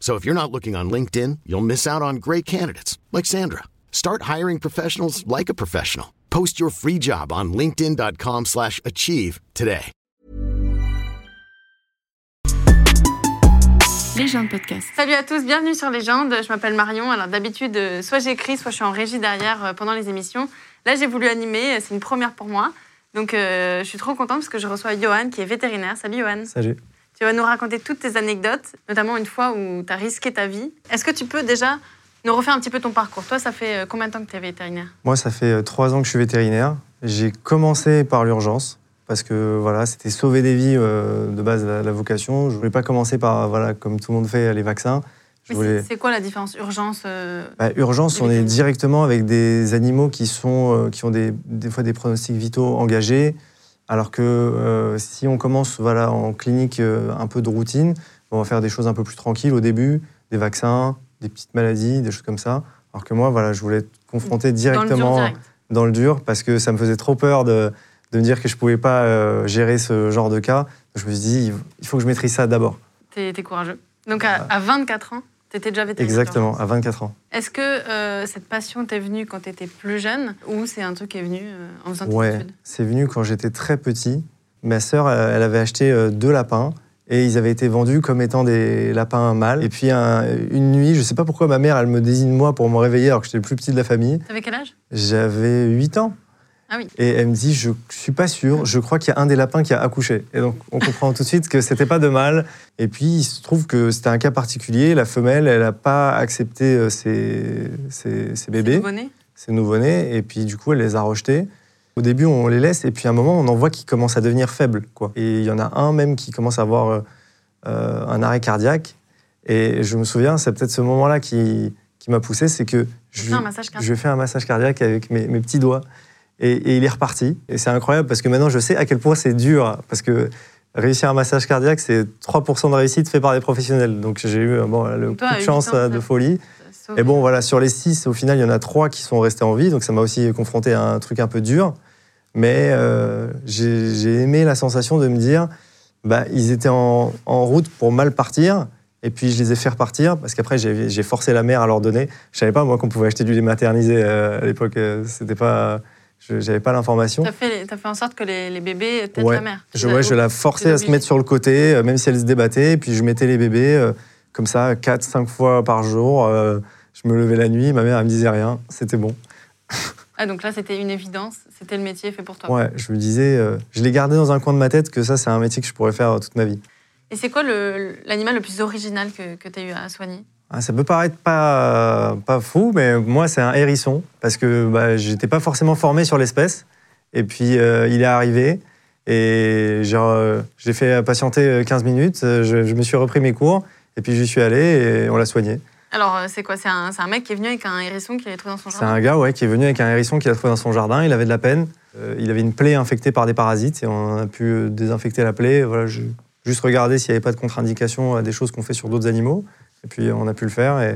So if you're not looking on LinkedIn, you'll miss out on great candidates like Sandra. Start hiring professionals like a professional. Post your free job on linkedin.com/achieve slash achieve today. Légende podcast. Salut à tous, bienvenue sur Légende. Je m'appelle Marion. Alors d'habitude, euh, soit j'écris, soit je suis en régie derrière euh, pendant les émissions. Là, j'ai voulu animer. C'est une première pour moi. Donc, euh, je suis trop contente parce que je reçois Johan, qui est vétérinaire. Salut Johan. Salut. Tu vas nous raconter toutes tes anecdotes, notamment une fois où tu as risqué ta vie. Est-ce que tu peux déjà nous refaire un petit peu ton parcours? Toi, ça fait euh, combien de temps que tu es vétérinaire? Moi, ça fait euh, trois ans que je suis vétérinaire. J'ai commencé par l'urgence parce que voilà, c'était sauver des vies euh, de base la, la vocation. Je voulais pas commencer par voilà comme tout le monde fait les vaccins. Voulais c'est- quoi la différence Urgence euh, Bah, urgence, on est directement avec des animaux qui sont euh, qui ont des, des fois des pronostics vitaux engagés, alors que euh, si on commence voilà en clinique euh, un peu de routine, on va faire des choses un peu plus tranquilles au début, des vaccins, des petites maladies, des choses comme ça. Alors que moi, voilà, je voulais être confronté dans le directement dur direct dans le dur parce que ça me faisait trop peur de, de me dire que je pouvais pas euh, gérer ce genre de cas. Je me suis dit, il faut que je maîtrise ça d'abord. T'es t'es courageux. Donc, à, à 24 ans, tu étais déjà vétérinaire Exactement, à 24 ans. Est-ce que euh, cette passion t'est venue quand tu étais plus jeune ou c'est un truc qui est venu euh, en faisant tes Ouais, études? c'est venu quand j'étais très petit. Ma sœur, euh, elle avait acheté deux lapins et ils avaient été vendus comme étant des lapins mâles. Et puis un- une nuit, je sais pas pourquoi ma mère, elle me désigne moi pour me réveiller alors que j'étais le plus petit de la famille. T'avais quel âge? J'avais 8 ans. Ah oui. Et elle me dit, je suis pas sûr, je crois qu'il y a un des lapins qui a accouché. Et donc, on comprend tout de suite que c'était pas de mal. Et puis, il se trouve que c'était un cas particulier. La femelle, elle n'a pas accepté euh, ses, ses- ses bébés, Nouveau-né ses nouveau-nés. Et puis, du coup, elle les a rejetés. Au début, on les laisse. Et puis, à un moment, on en voit qu'ils commencent à devenir faibles. Quoi. Et il y en a un même qui commence à avoir euh, un arrêt cardiaque. Et je me souviens, c'est peut-être ce moment-là qui, qui m'a poussé, c'est que je, Fais je fait un massage cardiaque avec mes, mes petits doigts. Et, et il est reparti. Et c'est incroyable parce que maintenant, je sais à quel point c'est dur. Parce que réussir un massage cardiaque, c'est 3% de réussite fait par des professionnels. Donc j'ai eu bon, le coup de chance ans, euh, de folie. Et bon, voilà, sur les 6, au final, il y en a 3 qui sont restés en vie. Donc ça m'a aussi confronté à un truc un peu dur. Mais euh, j'ai aimé la sensation de me dire, bah, ils étaient en, en route pour mal partir. Et puis je les ai fait repartir parce qu'après j'ai forcé la mère à leur donner. Je savais pas moi qu'on pouvait acheter du lait maternisé euh, à l'époque. C'était pas, j'avais pas l'information. T'as fait, t'as fait en sorte que les, les bébés têtent Ouais. la mère. Je, ouais, je la forçais à se mettre sur le côté, euh, même si elle se débattait. Et puis je mettais les bébés euh, comme ça, 4-5 fois par jour. euh, je me levais la nuit, ma mère elle me disait rien, c'était bon. Ah, donc là, c'était une évidence. C'était le métier fait pour toi. Ouais, je me disais, je l'ai gardé dans un coin de ma tête que ça, c'est un métier que je pourrais faire toute ma vie. Et c'est quoi l'animal le plus original que, que tu as eu à soigner? Ça peut paraître pas, pas fou, mais moi, c'est un hérisson, parce que bah, j'étais pas forcément formé sur l'espèce. Et puis, euh, il est arrivé, et j'ai euh, j'ai fait patienter 15 minutes, euh, je, je me suis repris mes cours, et puis j'y suis allé, et on l'a soigné. Alors, c'est quoi? C'est un, c'est un mec qui est venu avec un hérisson qu'il avait trouvé dans son C'est jardin? un gars ouais, qui est venu avec un hérisson qu'il a trouvé dans son jardin, il avait de la peine, Euh, il avait une plaie infectée par des parasites, et on a pu désinfecter la plaie. Voilà, je- juste regarder s'il n'y avait pas de contre-indication à des choses qu'on fait sur d'autres animaux, et puis on a pu le faire, et,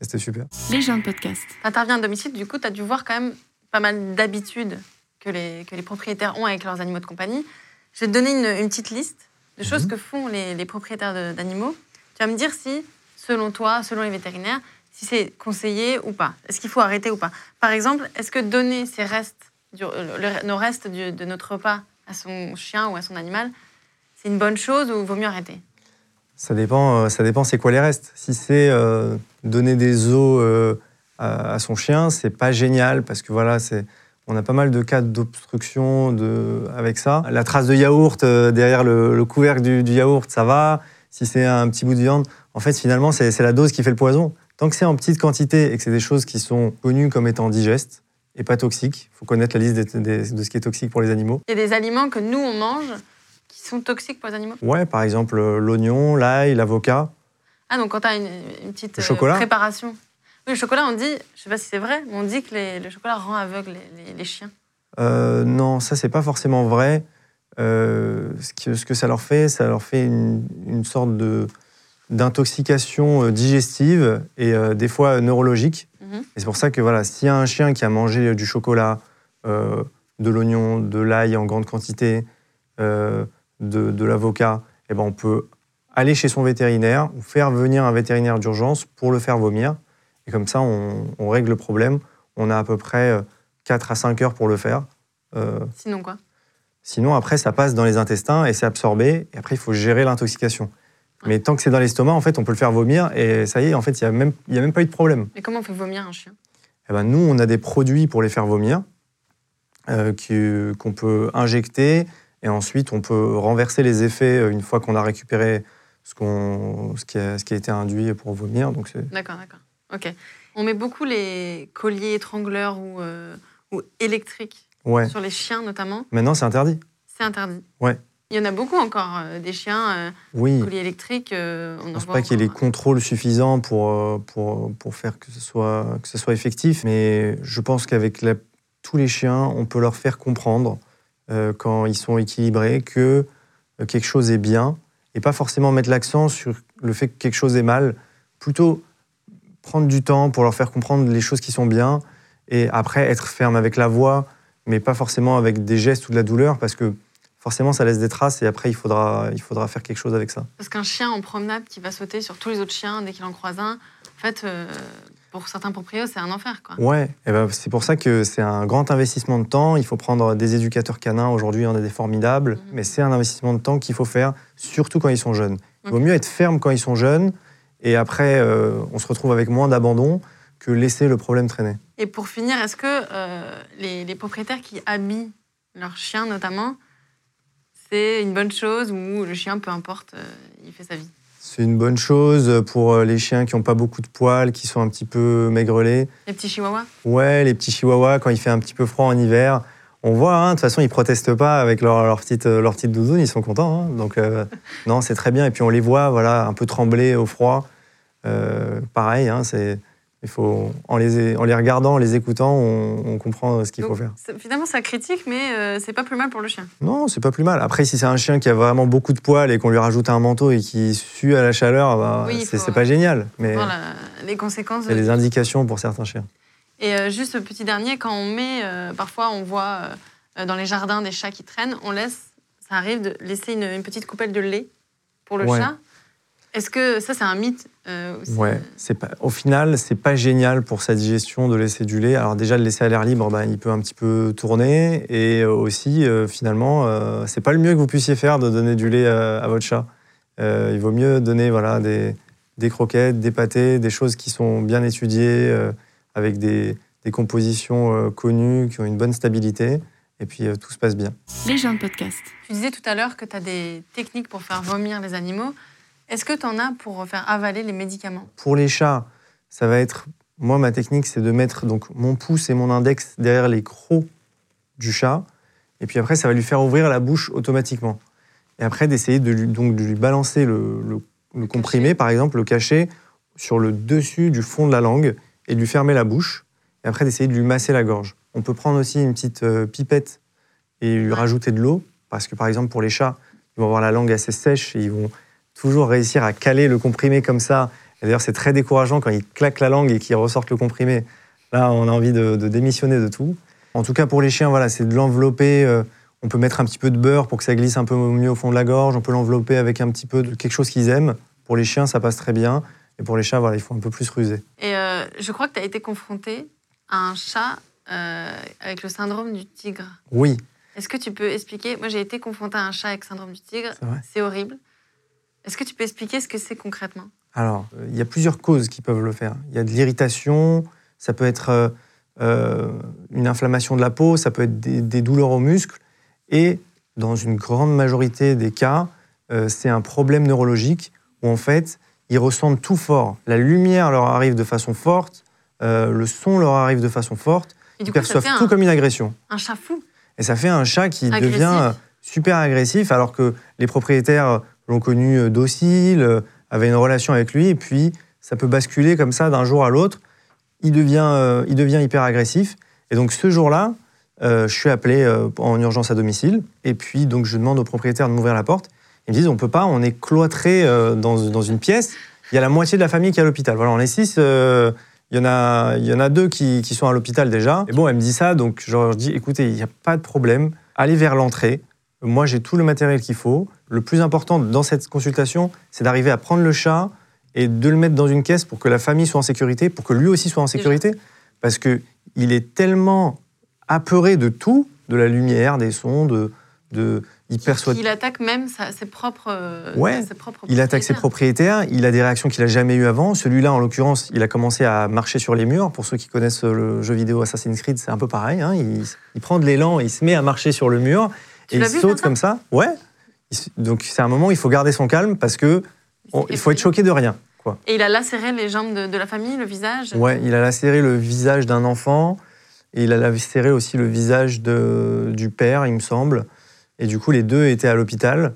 et c'était super. Légende podcast. T'interviens à domicile, du coup, tu as dû voir quand même pas mal d'habitudes que les, que les propriétaires ont avec leurs animaux de compagnie. Je vais te donner une, une petite liste de choses Mhm. que font les, les propriétaires de- d'animaux. Tu vas me dire si, selon toi, selon les vétérinaires, si c'est conseillé ou pas. Est-ce qu'il faut arrêter ou pas? Par exemple, est-ce que donner ces restes, du- euh, le- nos restes du- de notre repas à son chien ou à son animal, c'est une bonne chose ou vaut mieux arrêter? Ça dépend, euh, ça dépend c'est quoi les restes. Si c'est euh, donner des os euh, à, son chien, c'est pas génial parce que voilà, c'est on a pas mal de cas d'obstruction avec ça. La trace de yaourt derrière le, le couvercle du, yaourt, ça va. Si c'est un petit bout de viande, en fait, finalement, c'est la dose qui fait le poison. Tant que c'est en petite quantité et que c'est des choses qui sont connues comme étant digestes et pas toxiques, il faut connaître la liste de ce qui est toxique pour les animaux. Il y a des aliments que nous, on mange sont toxiques pour les animaux? Ouais, par exemple, euh, l'oignon, l'ail, l'avocat. Ah, donc quand tu as une, une petite chocolat préparation. Oui, le chocolat, on dit, je sais pas si c'est vrai, mais on dit que les- le chocolat rend aveugle les, les- les chiens. Euh, non, ça, c'est pas forcément vrai. Euh, ce, que, ce que ça leur fait, ça leur fait une, une sorte de d'intoxication euh, digestive et euh, des fois euh, neurologique. Mhm. Et c'est pour ça que voilà, s'il y a un chien qui a mangé du chocolat, euh, de l'oignon, de l'ail en grande quantité, euh, de, de l'avocat, eh ben on peut aller chez son vétérinaire ou faire venir un vétérinaire d'urgence pour le faire vomir. Et comme ça, on, on règle le problème. On a à peu près euh, 4 à 5 heures pour le faire. Euh, Sinon quoi? Sinon, après, ça passe dans les intestins et c'est absorbé. Et après, il faut gérer l'intoxication. Mais tant que c'est dans l'estomac, en fait, on peut le faire vomir et ça y est, en fait, il n'y a, même- y a même pas eu de problème. Mais comment on fait vomir un chien? Eh ben, nous, on a des produits pour les faire vomir euh, qu'on peut injecter et ensuite, on peut renverser les effets euh, une fois qu'on a récupéré ce, qu'on- ce, qui a, ce qui a été induit pour vomir. Donc, c'est- D'accord, d'accord. Ok. On met beaucoup les colliers étrangleurs ou, euh, ou électriques ouais. sur les chiens notamment. Maintenant, c'est interdit. C'est interdit. Ouais. Il y en a beaucoup encore, euh, des chiens, euh, Oui. colliers électriques. euh, on Je en pense pas qu'il y ait les encore. contrôles suffisants pour, pour, pour faire que ce, soit, que ce soit effectif, mais je pense qu'avec la- tous les chiens, on peut leur faire comprendre, euh, quand ils sont équilibrés, que euh, quelque chose est bien, et pas forcément mettre l'accent sur le fait que quelque chose est mal, plutôt prendre du temps pour leur faire comprendre les choses qui sont bien, et après être ferme avec la voix, mais pas forcément avec des gestes ou de la douleur, parce que forcément ça laisse des traces, et après il faudra, il faudra faire quelque chose avec ça. Parce qu'un chien en promenade qui va sauter sur tous les autres chiens dès qu'il en croise un, en fait, euh, pour certains propriétaires, c'est un enfer. Quoi. Ouais, eh ben, c'est pour ça que c'est un grand investissement de temps. Il faut prendre des éducateurs canins. Aujourd'hui, il y en a des formidables, Mhm. mais c'est un investissement de temps qu'il faut faire, surtout quand ils sont jeunes. Il vaut mieux être ferme quand ils sont jeunes, et après, euh, on se retrouve avec moins d'abandon que laisser le problème traîner. Et pour finir, est-ce que euh, les, les propriétaires qui habillent leurs chiens, notamment, c'est une bonne chose ou le chien, peu importe, euh, il fait sa vie? C'est une bonne chose pour euh, les chiens qui n'ont pas beaucoup de poils, qui sont un petit peu maigrelet. Les petits chihuahuas? Ouais, les petits chihuahuas, quand il fait un petit peu froid en hiver, on voit, hein, de toute façon, ils protestent pas avec leur, leur petite, euh, leur petite doudoune, ils sont contents. hein. donc, euh, non, c'est très bien. Et puis, on les voit, voilà, un peu trembler au froid. Euh, pareil, hein, c'est, il faut, en les, en les regardant, en les écoutant, on, on comprend ce qu'il faut faire. c'est- Finalement, ça critique, mais euh, c'est pas plus mal pour le chien. Non, c'est pas plus mal. Après, si c'est un chien qui a vraiment beaucoup de poils et qu'on lui rajoute un manteau et qui sue à la chaleur, bah, Oui, c'est, c'est pas génial. Mais Voilà, les conséquences. il y a des indications pour certains chiens. Et euh, juste ce petit dernier, quand on met, euh, parfois on voit euh, dans les jardins des chats qui traînent, on laisse, ça arrive de laisser une, une petite coupelle de lait pour le Ouais. chat. Est-ce que ça c'est un mythe euh, aussi Ouais, c'est pas, au final, c'est pas génial pour sa digestion de laisser du lait. Alors déjà, le laisser à l'air libre, ben, il peut un petit peu tourner. Et euh, aussi, euh, finalement, euh, c'est pas le mieux que vous puissiez faire de donner du lait euh, à votre chat. Euh, il vaut mieux donner voilà, des, des croquettes, des pâtés, des choses qui sont bien étudiées, euh, avec des, des compositions euh, connues, qui ont une bonne stabilité. Et puis, euh, tout se passe bien. Les gens de podcast. Tu disais tout à l'heure que tu as des techniques pour faire vomir les animaux. Est-ce que tu en as pour faire avaler les médicaments? Pour les chats, ça va être. Moi, ma technique, c'est de mettre donc mon pouce et mon index derrière les crocs du chat. Et puis après, ça va lui faire ouvrir la bouche automatiquement. Et après, d'essayer de lui, donc, de lui balancer le, le- le comprimé, par exemple, le cachet, sur le dessus du fond de la langue et de lui fermer la bouche. Et après, d'essayer de lui masser la gorge. On peut prendre aussi une petite euh, pipette et lui rajouter de l'eau. Parce que, par exemple, pour les chats, ils vont avoir la langue assez sèche et ils vont toujours réussir à caler le comprimé comme ça. D'ailleurs, c'est très décourageant quand ils claquent la langue et qu'ils ressortent le comprimé. Là, on a envie de, de démissionner de tout. En tout cas, pour les chiens, voilà, c'est de l'envelopper. euh, on peut mettre un petit peu de beurre pour que ça glisse un peu mieux au fond de la gorge. On peut l'envelopper avec un petit peu de quelque chose qu'ils aiment. Pour les chiens, ça passe très bien. Et pour les chats, voilà, il faut un peu plus ruser. Et euh, je crois que tu as été confronté à un chat euh, avec le syndrome du tigre. Oui, Est-ce que tu peux expliquer? Moi, j'ai été confrontée à un chat avec syndrome du tigre. C'est horrible. Est-ce que tu peux expliquer ce que c'est concrètement? Alors, euh, il y a plusieurs causes qui peuvent le faire. Il y a de l'irritation, ça peut être euh, euh, une inflammation de la peau, ça peut être des, des douleurs aux muscles, et dans une grande majorité des cas, euh, c'est un problème neurologique où en fait, ils ressentent tout fort. La lumière leur arrive de façon forte, euh, le son leur arrive de façon forte, Et ils coup, perçoivent tout un, comme une agression. un chat fou. Et ça fait un chat qui Agressif. devient super agressif, alors que les propriétaires l'ont connu euh, docile, euh, avaient une relation avec lui, et puis ça peut basculer comme ça d'un jour à l'autre. il devient, euh, il devient hyper agressif. Et donc ce jour-là, je suis appelé en urgence à domicile. Et puis donc je demande au propriétaire de m'ouvrir la porte. Ils me disent on peut pas, on est cloîtré dans, dans une pièce. Il y a la moitié de la famille qui est à l'hôpital. Voilà, on est six. il y, en a, il y en a deux qui, qui sont à l'hôpital déjà. Et bon, elle me dit ça, donc je leur dis écoutez, il n'y a pas de problème. Allez vers l'entrée. Moi, j'ai tout le matériel qu'il faut. Le plus important dans cette consultation, c'est d'arriver à prendre le chat et de le mettre dans une caisse pour que la famille soit en sécurité, pour que lui aussi soit en sécurité. Parce que il est tellement apeuré de tout, de la lumière, des sons, de, de il perçoit Il attaque même sa- ses propres. Ouais, ses propres il attaque ses propriétaires. il a des réactions qu'il n'a jamais eues avant. Celui-là, en l'occurrence, il a commencé à marcher sur les murs. Pour ceux qui connaissent le jeu vidéo Assassin's Creed, c'est un peu pareil. hein. Il, il prend de l'élan, il se met à marcher sur le mur et il vu saute comme ça. Ouais. Donc c'est un moment où il faut garder son calme parce que on- il faut être choqué de rien. Quoi. Et il a lacéré les jambes de, de la famille, le visage. Ouais, il a lacéré le visage d'un enfant et il a lacéré aussi le visage de, du père, il me semble. Et du coup, les deux étaient à l'hôpital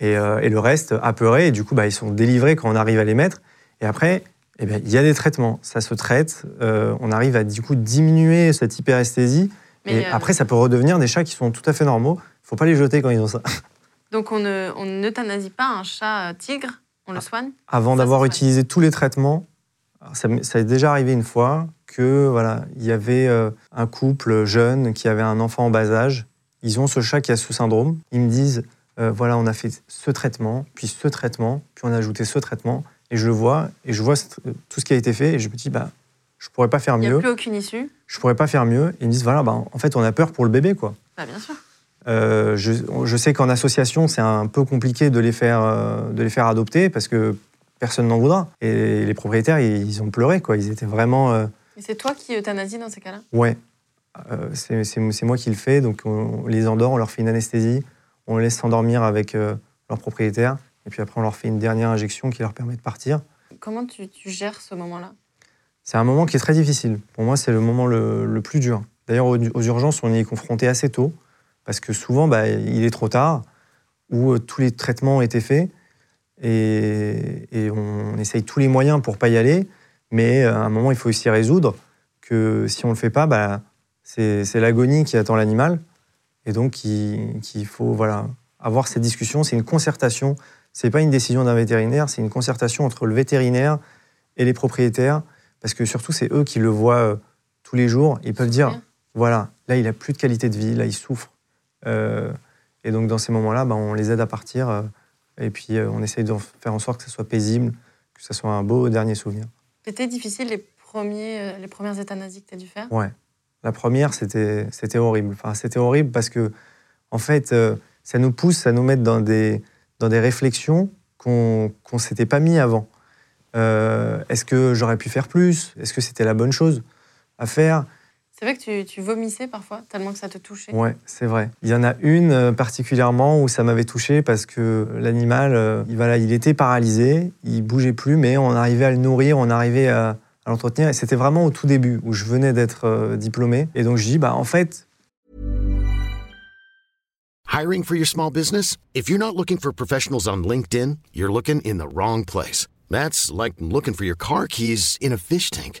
et, euh, et le reste apeuré. Et du coup, bah, ils sont délivrés quand on arrive à les mettre. Et après, eh bien, il y a des traitements. Ça se traite. Euh, on arrive à du coup diminuer cette hyperesthésie. Mais, et euh, après, ça peut redevenir des chats qui sont tout à fait normaux. Il faut pas les jeter quand ils ont ça. Donc on ne on n'euthanasie pas un chat euh, tigre, on Ah. le soigne? Avant d'avoir utilisé tous les traitements, ça, ça est déjà arrivé une fois que voilà, il y avait euh, un couple jeune qui avait un enfant en bas âge. Ils ont ce chat qui a ce syndrome. Ils me disent euh, voilà, on a fait ce traitement, puis ce traitement, puis on a ajouté ce traitement. Et je le vois, et je vois tout ce qui a été fait, et je me dis bah, je pourrais pas faire Il n'y a mieux. plus aucune issue. Je pourrais pas faire mieux. Et ils me disent voilà, bah, en fait, on a peur pour le bébé, quoi. Bah, bien sûr. Euh, je, je sais qu'en association, c'est un peu compliqué de les faire, euh, de les faire adopter parce que personne n'en voudra. Et les propriétaires, ils, ils ont pleuré, quoi. Ils étaient vraiment. euh, Et c'est toi qui euthanasie dans ces cas-là? Ouais, Euh, c'est moi qui le fais. Donc on les endort, on leur fait une anesthésie, on les laisse s'endormir avec euh, leur propriétaire. Et puis après, on leur fait une dernière injection qui leur permet de partir. Comment tu, tu gères ce moment-là? C'est un moment qui est très difficile. Pour moi, c'est le moment le, le plus dur. D'ailleurs, aux, aux urgences, on y est confronté assez tôt, parce que souvent, bah, il est trop tard, ou euh, tous les traitements ont été faits, et, et on essaye tous les moyens pour pas y aller, mais euh, à un moment, il faut aussi résoudre que si on le fait pas, bah, c'est l'agonie qui attend l'animal, et donc qu'il faut voilà, avoir cette discussion. C'est une concertation, c'est pas une décision d'un vétérinaire, c'est une concertation entre le vétérinaire et les propriétaires, parce que surtout, c'est eux qui le voient euh, tous les jours. Ils peuvent dire, voilà, là, il a plus de qualité de vie, là, il souffre. Euh, et donc, dans ces moments-là, bah, on les aide à partir, euh, et puis euh, on essaye de faire en sorte que ce soit paisible, que ce soit un beau dernier souvenir. C'était difficile les, premiers, les premières euthanasies que tu as dû faire? Ouais. La première, c'était horrible. Enfin, c'était horrible parce que, en fait, ça nous pousse à nous mettre dans des, dans des réflexions qu'on qu'on s'était pas mis avant. Euh, Est-ce que j'aurais pu faire plus? Est-ce que c'était la bonne chose à faire? C'est vrai que tu, tu vomissais parfois, tellement que ça te touchait. Ouais, c'est vrai. Il y en a une euh, particulièrement où ça m'avait touché parce que l'animal, euh, il, voilà, il était paralysé, il bougeait plus, mais on arrivait à le nourrir, on arrivait à, à l'entretenir. Et c'était vraiment au tout début où je venais d'être euh, diplômé. Et donc je dis, bah en fait, Hiring for your small business? If you're not looking for professionals on LinkedIn, you're looking in the wrong place. That's like looking for your car keys in a fish tank.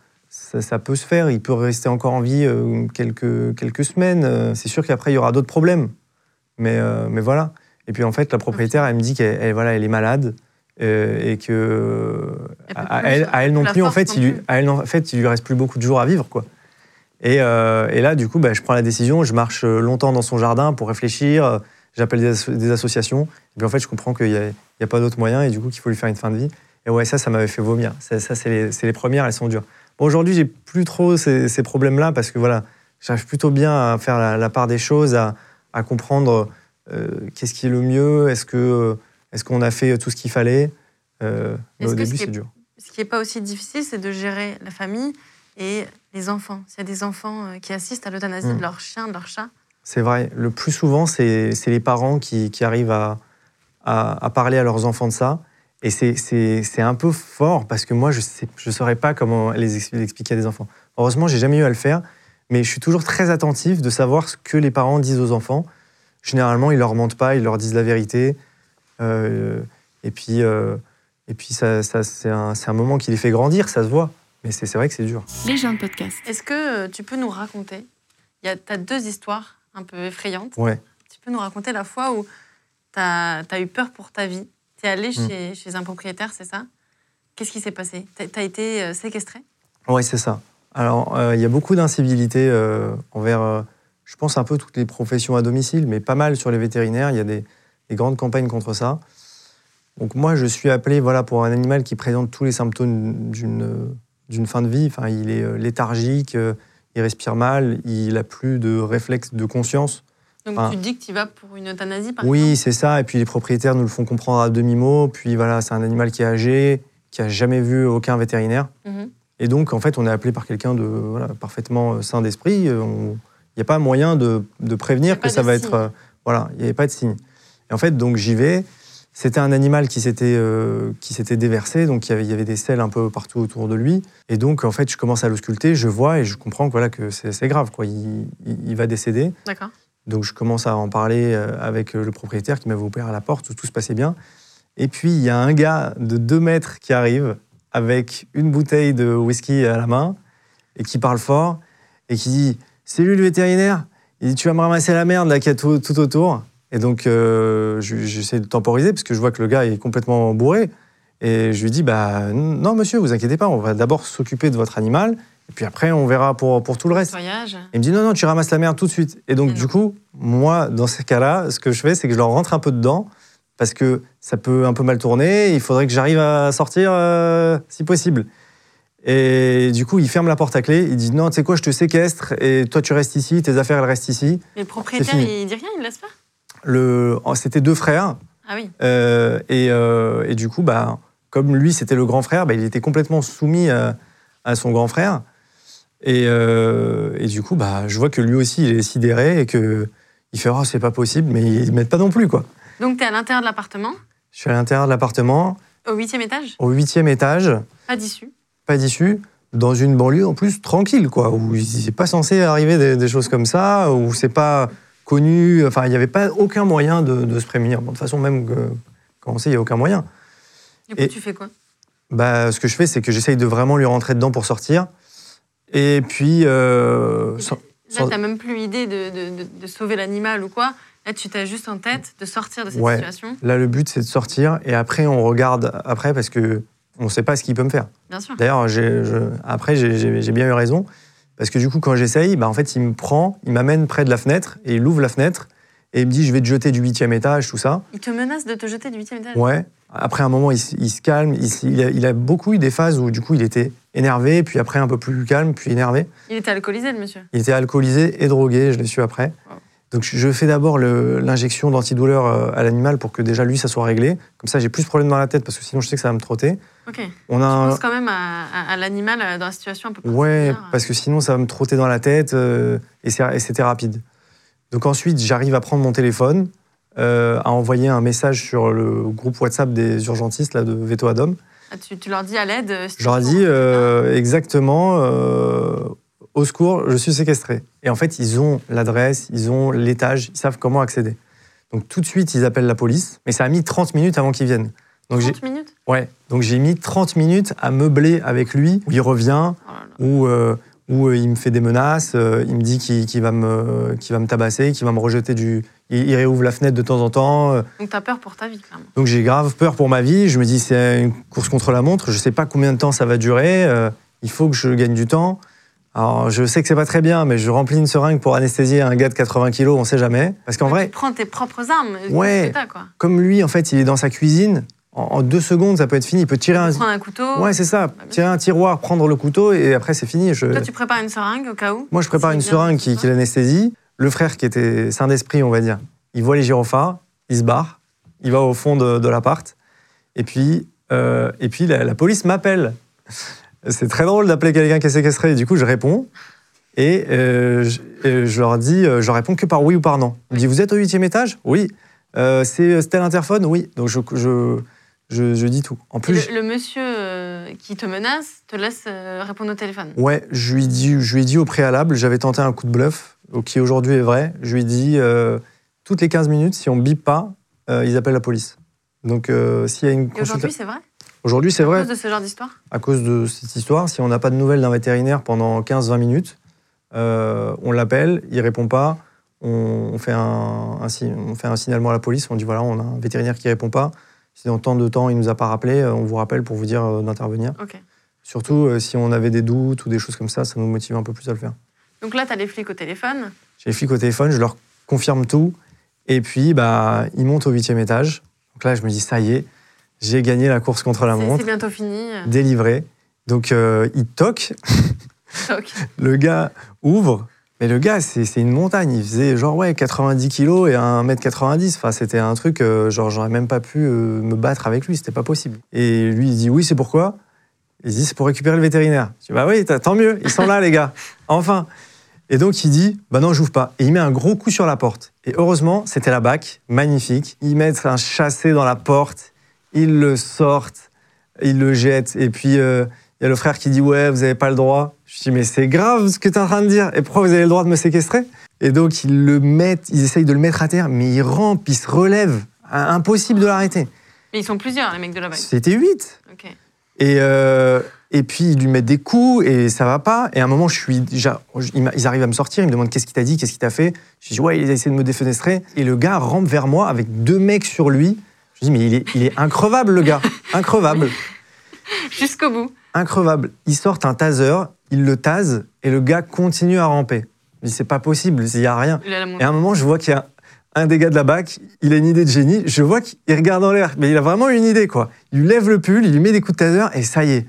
ça, ça peut se faire. Il peut rester encore en vie euh, quelques, quelques semaines. Euh, C'est sûr qu'après, il y aura d'autres problèmes. Mais, euh, mais voilà. Et puis en fait, la propriétaire, elle me dit qu'elle elle, voilà, elle est malade. et que Elle à, elle, à elle non plus, en fait, non il lui, plus. à elle, en fait, il lui reste plus beaucoup de jours à vivre, quoi. Et, euh, et là, du coup, bah, je prends la décision, je marche longtemps dans son jardin pour réfléchir, j'appelle des, asso- des associations, et puis en fait, je comprends qu'il n'y a, il a pas d'autre moyen, et du coup, qu'il faut lui faire une fin de vie. Et ouais, ça, ça m'avait fait vomir. Ça, ça, c'est les, c'est les premières, elles sont dures. Aujourd'hui, j'ai plus trop ces, ces problèmes-là, parce que voilà, j'arrive plutôt bien à faire la, la part des choses, à, à comprendre euh, qu'est-ce qui est le mieux, est-ce que est-ce qu'on a fait tout ce qu'il fallait. Euh, mais au début, c'est dur. Ce qui n'est pas aussi difficile, c'est de gérer la famille et les enfants. S'il y a des enfants euh, qui assistent à l'euthanasie Mm. de leur chien, de leur chat. C'est vrai. Le plus souvent, c'est c'est les parents qui, qui arrivent à, à, à parler à leurs enfants de ça. Et c'est- c'est c'est un peu fort parce que moi, je ne je saurais pas comment les ex- l'expliquer à des enfants. Heureusement, j'ai jamais eu à le faire, mais je suis toujours très attentif de savoir ce que les parents disent aux enfants. Généralement, ils leur mentent pas, ils leur disent la vérité. Euh, et puis, euh, et puis ça, ça, c'est un, c'est un moment qui les fait grandir, ça se voit. Mais c'est c'est vrai que c'est dur. Les gens de podcast. Est-ce que euh, tu peux nous raconter Il y a as deux histoires un peu effrayantes. Ouais. Tu peux nous raconter la fois où tu as, eu peur pour ta vie. Tu es allé Mm. chez, chez un propriétaire, c'est ça? Qu'est-ce qui s'est passé? Tu as, été euh, séquestré? Oui, c'est ça. Alors, euh, il y a beaucoup d'incivilité euh, envers, je pense, un peu toutes les professions à domicile, mais pas mal sur les vétérinaires. Il y a des, des grandes campagnes contre ça. Donc, moi, je suis appelé voilà, pour un animal qui présente tous les symptômes d'une fin de vie. Enfin, il est léthargique, il respire mal, il a plus de réflexe de conscience. Donc Ah. tu dis que tu vas pour une euthanasie, par Oui, c'est ça. Et puis les propriétaires nous le font comprendre à demi-mot. Puis voilà, c'est un animal qui est âgé, qui a jamais vu aucun vétérinaire. Mhm. Et donc, en fait, on est appelé par quelqu'un de voilà, parfaitement euh, sain d'esprit. Euh, Il n'y a pas moyen de, de prévenir que ça va signe. être. euh, voilà, il n'y avait pas de signe. Et en fait, donc j'y vais. C'était un animal qui s'était euh, qui s'était déversé, donc il y, avait, il y avait des selles un peu partout autour de lui. Et donc, en fait, je commence à l'ausculter, je vois et je comprends que, voilà, que c'est c'est grave. Quoi. Il, il- il va décéder. D'accord. Donc je commence à en parler euh, avec euh, le propriétaire qui m'avait ouvert à la porte, où tout se passait bien. Et puis il y a un gars de 2 mètres qui arrive avec une bouteille de whisky à la main et qui parle fort et qui dit C'est lui le vétérinaire Il dit Tu vas me ramasser la merde là qu'il y a tout, autour. Et donc euh, je- j'essaie de temporiser parce que je vois que le gars est complètement bourré. Et je lui dis Bah non, monsieur, vous inquiétez pas, on va d'abord s'occuper de votre animal et puis après on verra pour, pour tout le reste. Il me dit non, non, tu ramasses la merde tout de suite. Et donc, Et du non. coup, moi, dans ces cas-là, ce que je fais, c'est que je leur rentre un peu dedans parce que ça peut un peu mal tourner. Il faudrait que j'arrive à sortir euh, si possible. Et du coup, il ferme la porte à clé. Il dit non, tu sais quoi, je te séquestre et toi, tu restes ici, tes affaires, elles restent ici. Et le propriétaire, il dit rien, il laisse faire Le... oh, C'était deux frères. Ah oui. Euh, et, euh, et du coup, bah, comme lui, c'était le grand frère, bah, il était complètement soumis à, à son grand frère. Et, euh, et du coup, bah, je vois que lui aussi, il est sidéré et que il fait oh, c'est pas possible, mais ils mettent pas non plus quoi. Donc tu es à l'intérieur de l'appartement, Je suis à l'intérieur de l'appartement, au huitième étage, au huitième étage, pas d'issue? pas d'issue, dans une banlieue en plus tranquille quoi, où il n'est pas censé arriver des, des choses comme ça, où c'est pas connu, enfin il n'y avait pas aucun moyen de, de se prémunir. Bon, de toute façon, même que, quand on sait, il n'y a aucun moyen. Du coup, Et- tu fais quoi? Bah, ce que je fais, c'est que j'essaye de vraiment lui rentrer dedans pour sortir. Et puis, euh, sans- Là, tu même plus idée de, de- de- de sauver l'animal ou quoi. Là, tu t'as juste en tête de sortir de cette Ouais. situation. là, le but, c'est de sortir. Et après, on regarde après parce que on ne sait pas ce qu'il peut me faire. Bien sûr. D'ailleurs, après, j'ai bien eu raison. Parce que du coup, quand j'essaye, bah, en fait, il me prend, il m'amène près de la fenêtre et il ouvre la fenêtre et il me dit Je vais te jeter du huitième étage, tout ça. Il te menace de te jeter du huitième étage. Ouais. Après un moment, il, se- il se calme. Il, a, il a beaucoup eu des phases où, du coup, il était énervé, puis après un peu plus calme, puis énervé. Il était alcoolisé, le monsieur. Il était alcoolisé et drogué, je l'ai su après. Wow. Donc je fais d'abord l'injection d'antidouleur euh, à l'animal pour que déjà lui, ça soit réglé. Comme ça, j'ai plus de problèmes dans la tête parce que sinon, je sais que ça va me trotter. Ok. On a Je un- pense quand même à, à- à l'animal euh, dans la situation un peu Ouais, particulière. parce que sinon, ça va me trotter dans la tête euh, et c'est- et c'était rapide. Donc ensuite, j'arrive à prendre mon téléphone, euh, à envoyer un message sur le groupe WhatsApp des urgentistes là, de Veto Adom. Ah, tu, tu leur dis à l'aide. euh, si Je leur dis trouves- euh, exactement euh, au secours, je suis séquestré. Et en fait, ils ont l'adresse, ils ont l'étage, ils savent comment accéder. Donc tout de suite, ils appellent la police, mais ça a mis 30 minutes avant qu'ils viennent. Donc j'ai 30 minutes? Ouais, donc j'ai mis 30 minutes à meubler avec lui, où il revient, Oh là là. où, euh, où euh, il me fait des menaces, euh, il me dit qu'il va, me, va me tabasser, qu'il va me rejeter du... Il, il réouvre la fenêtre de temps en temps. euh, Donc, tu as peur pour ta vie, clairement. donc j'ai grave peur pour ma vie. Je me dis c'est une course contre la montre. Je sais pas combien de temps ça va durer. il faut que je gagne du temps. Alors je sais que c'est pas très bien, mais je remplis une seringue pour anesthésier un gars de 80 kilos. On sait jamais. Parce qu'en Tu vrai, prends tes propres armes. Ouais. t'as, quoi. comme lui, en fait, il est dans sa cuisine. En, deux secondes, ça peut être fini. Il peut tirer un. Prendre un couteau. Ouais, c'est ça. bien Tirer un tiroir, prendre le couteau et après c'est fini. Je... Toi, tu prépares une seringue au cas où Moi, je prépare une seringue qui, qui l'anesthésie. Le frère, qui était sain d'esprit, on va dire, il voit les gyrophares, il se barre, il va au fond de, de l'appart. Et puis, euh, et puis la, la police m'appelle. C'est très drôle d'appeler quelqu'un qui est séquestré. Et du coup, je réponds. Et euh, je, et je leur dis, euh, je leur réponds que par oui ou par non. Je dis, vous êtes au huitième étage? Oui. Euh, c'est c'est tel interphone? Oui. Donc je, je, je, je dis tout. En plus, le, le monsieur euh, qui te menace te laisse euh, répondre au téléphone. ouais, je lui, dis, je lui ai dit au préalable, j'avais tenté un coup de bluff, euh, qui aujourd'hui est vrai. Je lui ai dit, euh, toutes les 15 minutes, si on bip pas, ils appellent la police. Donc s'il y a une aujourd'hui, c'est vrai? Aujourd'hui, c'est À vrai. cause de ce genre d'histoire? À cause de cette histoire. Si on n'a pas de nouvelles d'un vétérinaire pendant 15-20 minutes, on l'appelle, il répond pas, on, on fait un, un on fait un signalement à la police, on dit voilà, on a un vétérinaire qui répond pas. Si dans tant de temps il nous a pas rappelé, euh, on vous rappelle pour vous dire euh, d'intervenir. Surtout euh, si on avait des doutes ou des choses comme ça, ça nous motive un peu plus à le faire. Donc là, tu as les flics au téléphone. J'ai les flics au téléphone, je leur confirme tout, et puis bah, ils montent au huitième étage. Donc là, je me dis ça y est, j'ai gagné la course contre la montre, C'est bientôt fini. délivré. Donc euh, ils toquent, toc. Le gars ouvre, mais le gars, c'est une montagne. Il faisait genre, ouais, 90 kilos et 1m90. Enfin, c'était un truc, euh, genre, j'aurais même pas pu euh, me battre avec lui, c'était pas possible. Et lui, il dit, oui, c'est pourquoi? Il dit, c'est pour récupérer le vétérinaire. Je dis, bah oui, tant mieux, ils sont là, les gars, enfin. Et donc, il dit, bah non, j'ouvre pas. Et il met un gros coup sur la porte. Et heureusement, c'était la BAC, magnifique. Ils mettent un chassé dans la porte, ils le sortent, ils le jettent. Et puis, euh, il y a le frère qui dit Ouais, vous n'avez pas le droit. Je dis Mais c'est grave ce que tu es en train de dire. Et pourquoi vous avez le droit de me séquestrer? Et donc, ils le mettent, ils essayent de le mettre à terre, mais il rampe, il se relève. Impossible de l'arrêter. Mais ils sont plusieurs, les mecs de la BAC. C'était 8. Ok. Et, euh, et puis, ils lui mettent des coups et ça va pas. Et à un moment, je suis déjà, ils arrivent à me sortir. Ils me demandent Qu'est-ce qu'il t'a dit? Qu'est-ce qu'il t'a fait? Je dis Ouais, il a essayé de me défenestrer. Et le gars rampe vers moi avec deux mecs sur lui. Je dis Mais il est, il est increvable, le gars. Increvable. Jusqu'au bout. increvable. Ils sortent un taser, ils le tasent et le gars continue à ramper. Je dis c'est pas possible, il y a rien. Il a la Et à un moment, je vois qu'il y a un des gars de la BAC, il a une idée de génie. Je vois qu'il regarde en l'air, mais il a vraiment une idée quoi. Il lui lève le pull, il lui met des coups de taser et ça y est,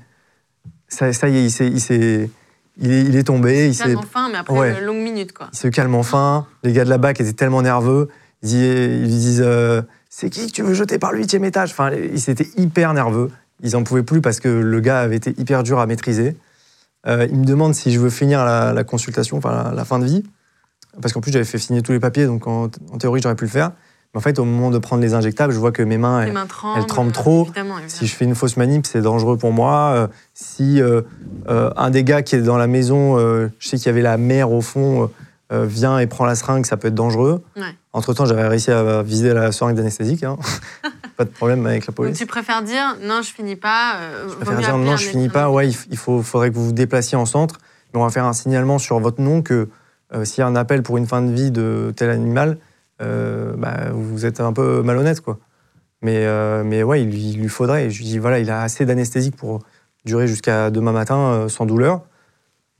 ça, ça y est, il s'est, il s'est, il est, il est tombé, il s'est, calme enfin, mais après Ouais. une longue minute, quoi. il se calme enfin. Les gars de la BAC étaient tellement nerveux, ils lui disent euh, c'est qui que tu veux jeter par le huitième étage? Enfin, ils étaient hyper nerveux. Ils en pouvaient plus parce que le gars avait été hyper dur à maîtriser. Euh, il me demande si je veux finir la, la consultation, enfin la, la fin de vie, parce qu'en plus j'avais fait signer tous les papiers, donc en, en théorie j'aurais pu le faire. Mais en fait, au moment de prendre les injectables, je vois que mes mains, Les elles- mains tremblent. trop. Évidemment, si je fais une fausse manip, c'est dangereux pour moi. Euh, si euh, un des gars qui est dans la maison, je sais qu'il y avait la mère au fond, euh, vient et prend la seringue, ça peut être dangereux. Ouais. Entre-temps, j'avais réussi à viser la seringue d'anesthésique. hein. pas de problème avec la Donc police. tu préfères dire non, je finis pas. euh, Je préfère dire non, je finis pas. Ouais, il, faut, faudrait que vous vous déplaciez en centre. Mais on va faire un signalement sur votre nom que euh, s'il y a un appel pour une fin de vie de tel animal, bah, vous êtes un peu malhonnête, quoi. Mais, mais ouais, il, lui- il lui faudrait. Je lui dis, voilà, il a assez d'anesthésique pour durer jusqu'à demain matin sans douleur.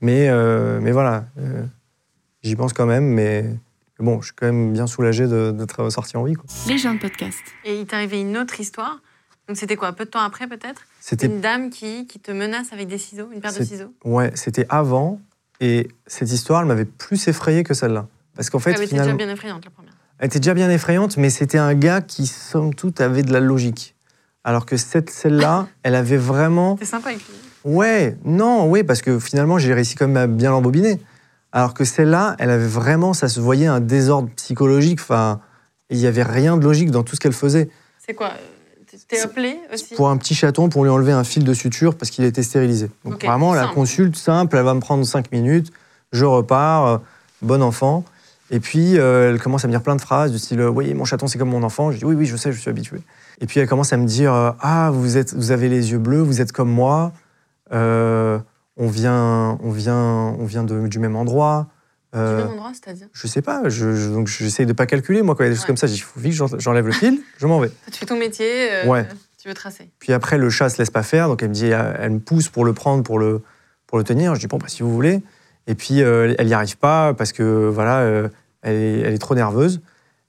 Mais, mais voilà, j'y pense quand même. Mais bon, je suis quand même bien soulagé de- d'être sorti en vie. quoi. Les gens de podcast. Et il t'est arrivé une autre histoire. Donc c'était quoi Peu de temps après, peut-être? C'était Une dame qui, qui te menace avec des ciseaux, une paire de ciseaux? Ouais, c'était avant. Et cette histoire, elle m'avait plus effrayé que celle-là. Parce qu'en fait, Elle était déjà bien effrayante, la première. elle était déjà bien effrayante, mais c'était un gars qui, somme toute, avait de la logique. Alors que cette, celle-là, elle avait vraiment. T'es sympa avec lui. Ouais, non, ouais, parce que finalement, j'ai réussi quand même à bien l'embobiner. Alors que celle-là, elle avait vraiment, ça se voyait un désordre psychologique. Enfin, il n'y avait rien de logique dans tout ce qu'elle faisait. C'est quoi? T'es- appelé aussi? Pour un petit chaton, pour lui enlever un fil de suture parce qu'il était stérilisé. Donc vraiment, la consulte simple, elle va me prendre 5 minutes, je repars, euh, bon enfant. Et puis, euh, elle commence à me dire plein de phrases du style Oui, mon chaton, c'est comme mon enfant. Je dis Oui, oui, je sais, je suis habitué. Et puis, elle commence à me dire euh, Ah, vous, êtes, vous avez les yeux bleus, vous êtes comme moi, Euh, on vient, on vient, on vient de- du même endroit. Du Euh, même endroit, c'est-à-dire je sais pas, je, je- donc j'essaye de pas calculer, moi, quand il y a des choses comme ça, faut vite que j'enlève le fil, je m'en vais. Tu fais ton métier, euh, Ouais. tu veux tracer. Puis après, le chat se laisse pas faire, donc elle me dit, elle me pousse pour le prendre, pour le, pour le tenir. Je dis bon, bah, si vous voulez. Et puis euh, elle y arrive pas parce que voilà, euh, elle, est, elle est trop nerveuse.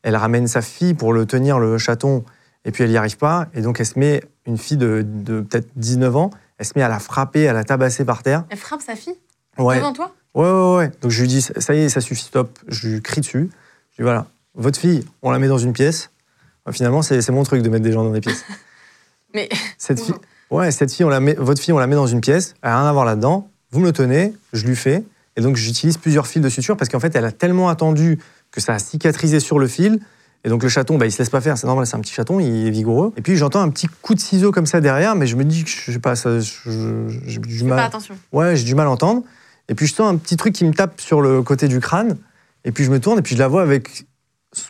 Elle ramène sa fille pour le tenir le chaton, et puis elle y arrive pas. Et donc elle se met, une fille de, de peut-être 19 ans, elle se met à la frapper, à la tabasser par terre. Elle frappe sa fille Ouais. devant toi? Ouais, ouais, ouais. Donc je lui dis, ça y est, ça suffit, stop. Je lui crie dessus. Je dis, voilà, votre fille, on la met dans une pièce. Euh, Finalement, c'est c'est mon truc de mettre des gens dans des pièces. Mais Cette fille, Ouais, cette fille, on la met, votre fille, on la met dans une pièce, elle n'a rien à voir là-dedans. Vous me le tenez, je lui fais. Et donc, j'utilise plusieurs fils de suture parce qu'en fait, elle a tellement attendu que ça a cicatrisé sur le fil. Et donc, le chaton, bah, il se laisse pas faire. C'est normal, c'est un petit chaton, il est vigoureux. Et puis, j'entends un petit coup de ciseau comme ça derrière, mais je me dis que je sais pas, ça, je- j'ai du mal. pas attention. Ouais, j'ai du mal à entendre. Et puis, je sens un petit truc qui me tape sur le côté du crâne. Et puis, je me tourne et puis je la vois avec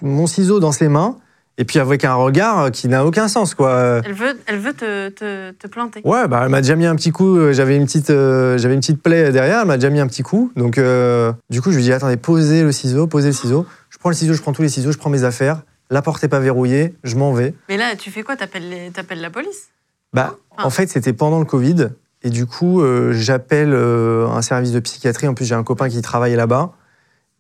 mon ciseau dans ses mains. Et puis, avec un regard qui n'a aucun sens, quoi. Elle veut, elle veut te, te, te planter. Ouais, bah, elle m'a déjà mis un petit coup. euh, J'avais une petite, euh, j'avais une petite plaie derrière. Elle m'a déjà mis un petit coup. Donc, euh, du coup, je lui dis attendez, posez le ciseau, posez le ciseau. Je prends le ciseau, je prends tous les ciseaux, je prends mes affaires. La porte n'est pas verrouillée, je m'en vais. Mais là, tu fais quoi? T'appelles les- la police? Bah, Ah. en fait, c'était pendant le Covid. Et du coup, euh, j'appelle euh, un service de psychiatrie. En plus, j'ai un copain qui travaille là-bas.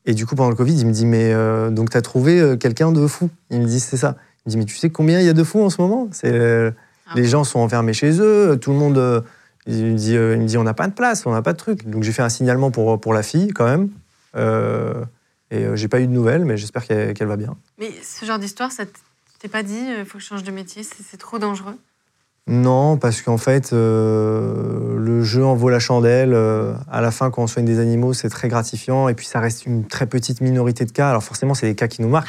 Et du coup, pendant le Covid, il me dit Mais euh, donc, t'as trouvé euh, quelqu'un de fou? Il me dit C'est ça. Il me dit Mais tu sais combien il y a de fous en ce moment? C'est Ah Les gens sont enfermés chez eux. Tout le monde. il, me dit, il me dit On n'a pas de place, on n'a pas de truc. Donc, j'ai fait un signalement pour, pour la fille, quand même. Euh, et euh, j'ai pas eu de nouvelles, mais j'espère qu'elle va bien. Mais ce genre d'histoire, ça t'es pas dit il faut que je change de métier, c'est trop dangereux? Non, parce qu'en fait, euh, le jeu en vaut la chandelle. Euh, à la fin, quand on soigne des animaux, c'est très gratifiant. Et puis, ça reste une très petite minorité de cas. Alors, forcément, c'est des cas qui nous marquent.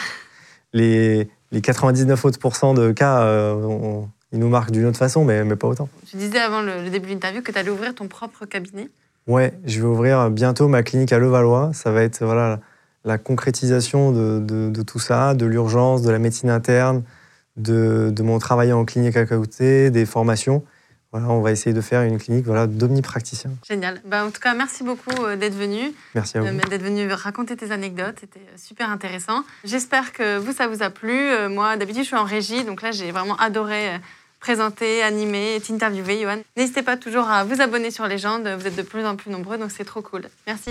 Les, les 99 autres pourcents de cas, euh, on- ils nous marquent d'une autre façon, mais, mais pas autant. Tu disais avant le, le début de l'interview que tu allais ouvrir ton propre cabinet. Ouais, je vais ouvrir bientôt ma clinique à Levallois. Ça va être voilà, la concrétisation de, de- de tout ça, de l'urgence, de la médecine interne, de, de mon travail en clinique à côté, des formations. Voilà, on va essayer de faire une clinique voilà, d'omnipraticiens. Génial. Bah, en tout cas, merci beaucoup euh, d'être venu, Merci à vous. euh, d'être venu raconter tes anecdotes. C'était euh, super intéressant. J'espère que vous, ça vous a plu. Moi, d'habitude, je suis en régie, donc là, j'ai vraiment adoré présenter, animer, t'interviewer, Johan. N'hésitez pas toujours à vous abonner sur Légende. Vous êtes de plus en plus nombreux, donc c'est trop cool. Merci.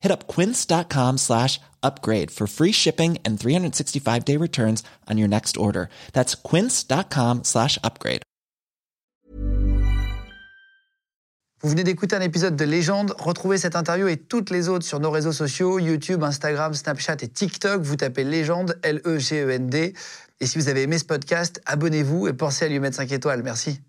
Hit up quince.com slash upgrade for free shipping and 365 day returns on your next order. That's quince.com slash upgrade. Vous venez d'écouter un épisode de Légende. Retrouvez cette interview et toutes les autres sur nos réseaux sociaux, YouTube, Instagram, Snapchat et TikTok. Vous tapez Légende, L-E-G-E-N-D. Et si vous avez aimé ce podcast, abonnez-vous et pensez à lui mettre 5 étoiles. Merci.